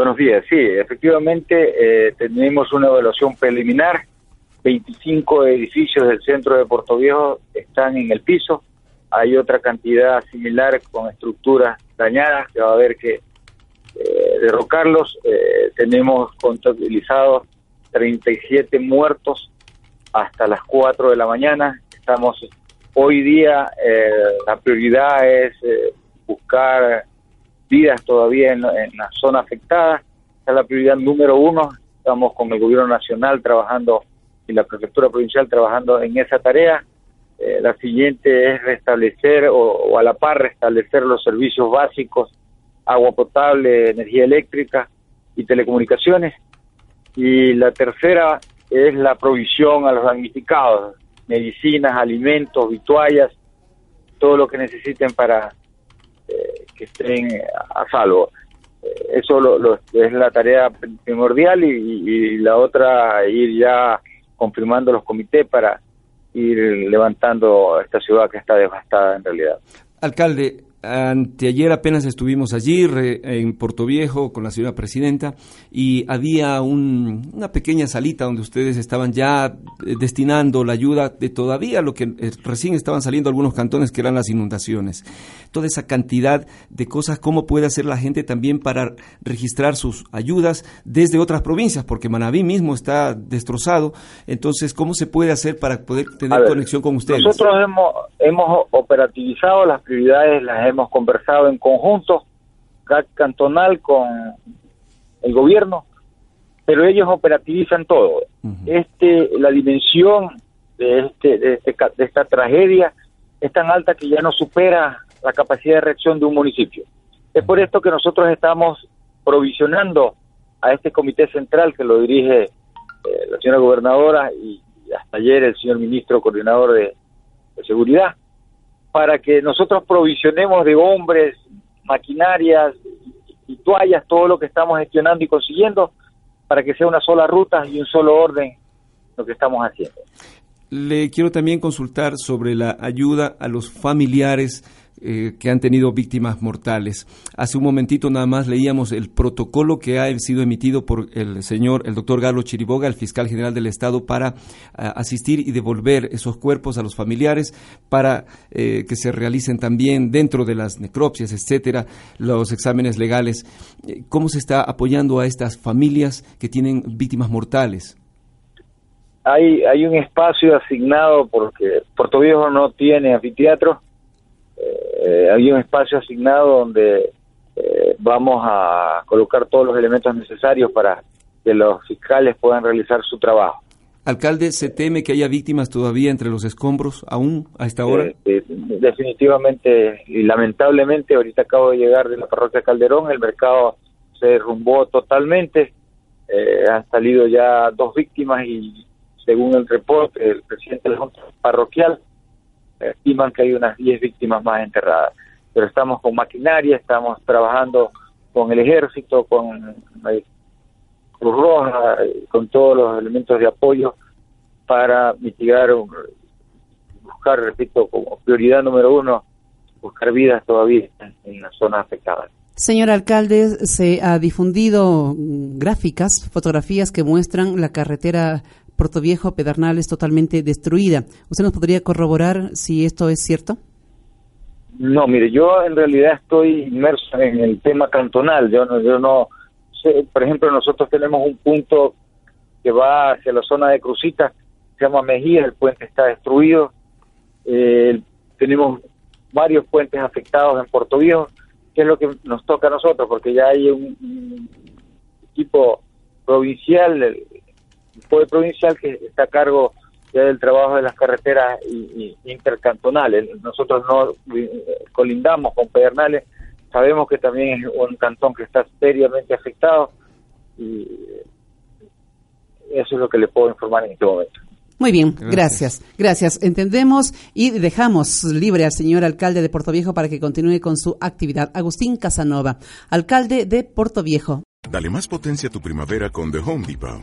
Buenos días, sí, efectivamente eh, tenemos una evaluación preliminar. 25 edificios del centro de Puerto Viejo están en el piso. Hay otra cantidad similar con estructuras dañadas que va a haber que eh, derrocarlos. Eh, tenemos contabilizados 37 muertos hasta las 4 de la mañana. Estamos hoy día, eh, la prioridad es eh, buscar vidas todavía en, la zona afectada. Esa es la prioridad número uno. Estamos con el gobierno nacional trabajando y la prefectura provincial trabajando en esa tarea. Eh, la siguiente es restablecer o, a la par restablecer los servicios básicos, agua potable, energía eléctrica y telecomunicaciones. Y la tercera es la provisión a los damnificados, medicinas, alimentos, vituallas, todo lo que necesiten para que estén a salvo. Eh, eso lo, es la tarea primordial y, la otra ir ya confirmando los comités para ir levantando esta ciudad que está devastada en realidad. Alcalde, Anteayer apenas estuvimos allí en Puerto Viejo con la señora presidenta y había una pequeña salita donde ustedes estaban ya eh, destinando la ayuda de todavía lo que eh, recién estaban saliendo algunos cantones que eran las inundaciones. Toda esa cantidad de cosas, ¿cómo puede hacer la gente también para registrar sus ayudas desde otras provincias? Porque Manabí mismo está destrozado. Entonces, ¿cómo se puede hacer para poder tener conexión con ustedes? Nosotros hemos, hemos operativizado las prioridades, las hemos conversado en conjunto, cantonal con el gobierno, pero ellos operativizan todo. Este, la dimensión de este, de este, de esta tragedia es tan alta que ya no supera la capacidad de reacción de un municipio. Es por esto que nosotros estamos provisionando a este comité central que lo dirige eh, la señora gobernadora y, hasta ayer el señor ministro coordinador de seguridad, para que nosotros provisionemos de hombres, maquinarias y toallas todo lo que estamos gestionando y consiguiendo para que sea una sola ruta y un solo orden lo que estamos haciendo. Le quiero también consultar sobre la ayuda a los familiares eh, que han tenido víctimas mortales. Hace un momentito nada más leíamos el protocolo que ha sido emitido por el señor, el doctor Galo Chiriboga, el fiscal general del Estado, para ah, asistir y devolver esos cuerpos a los familiares, para eh, que se realicen también dentro de las necropsias, etcétera, los exámenes legales. Eh, ¿Cómo se está apoyando a estas familias que tienen víctimas mortales? Hay, hay un espacio asignado porque Puerto Viejo no tiene anfiteatro eh, hay un espacio asignado donde eh, vamos a colocar todos los elementos necesarios para que los fiscales puedan realizar su trabajo. Alcalde, ¿se teme que haya víctimas todavía entre los escombros aún a esta hora? Eh, eh, definitivamente y lamentablemente, ahorita acabo de llegar de la parroquia Calderón, el mercado se derrumbó totalmente, han salido ya dos víctimas y según el reporte del presidente de la Junta Parroquial, estiman que hay unas 10 víctimas más enterradas. Pero estamos con maquinaria, estamos trabajando con el ejército, con Cruz Roja, con todos los elementos de apoyo para mitigar, buscar, repito, como prioridad número uno, buscar vidas todavía en las zonas afectadas. Señor alcalde, se ha difundido gráficas, fotografías que muestran la carretera Puerto Viejo Pedernales totalmente destruida. ¿Usted nos podría corroborar si esto es cierto? No, mire, yo en realidad estoy inmerso en el tema cantonal. Yo no, yo no sé, por ejemplo, nosotros tenemos un punto que va hacia la zona de Crucita, se llama Mejía, el puente está destruido. Eh, tenemos varios puentes afectados en Puerto Viejo, que es lo que nos toca a nosotros, porque ya hay un equipo provincial, poder provincial que está a cargo ya del trabajo de las carreteras intercantonales. Nosotros no eh, colindamos con Pedernales, sabemos que también es un cantón que está seriamente afectado y eso es lo que le puedo informar en este momento. Muy bien, gracias. gracias. Entendemos y dejamos libre al señor alcalde de Puerto Viejo para que continúe con su actividad. Agustín Casanova, alcalde de Puerto Viejo. Dale más potencia a tu primavera con The Home Depot.